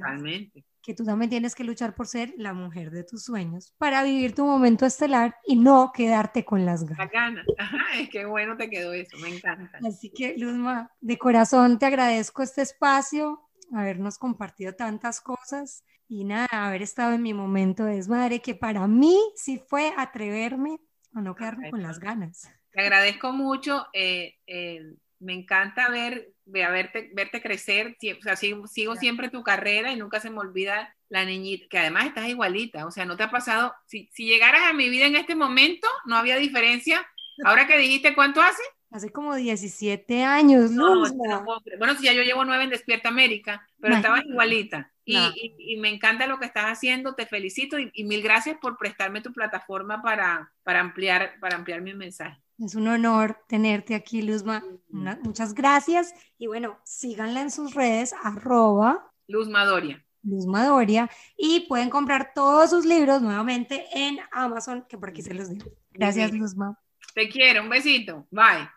que tú también tienes que luchar por ser la mujer de tus sueños para vivir tu momento estelar y no quedarte con las ganas. Las ganas, ajá, es que bueno te quedó eso, me encanta. Así que Luzma, de corazón te agradezco este espacio, habernos compartido tantas cosas y nada, haber estado en mi momento de desmadre, que para mí sí fue atreverme no quedarme con las ganas. Te agradezco mucho. Eh, eh, me encanta ver, verte, verte crecer, o sea, sigo, siempre tu carrera y nunca se me olvida la niñita, que además estás igualita, o sea, no te ha pasado, si, si llegaras a mi vida en este momento, no había diferencia. Ahora que dijiste, ¿cuánto hace? Hace como 17 años, ¿no? bueno, si ya yo llevo nueve en Despierta América, pero estabas igualita. Y, me encanta lo que estás haciendo, te felicito y, y, mil gracias por prestarme tu plataforma para, para, ampliar, para ampliar mi mensaje. Es un honor tenerte aquí, Luzma. muchas gracias. Y bueno, síganla en sus redes, arroba. Luzma Doria. Luzma Doria. Y pueden comprar todos sus libros nuevamente en Amazon, que por aquí se los digo. Gracias, Luzma. Te quiero, un besito. Bye.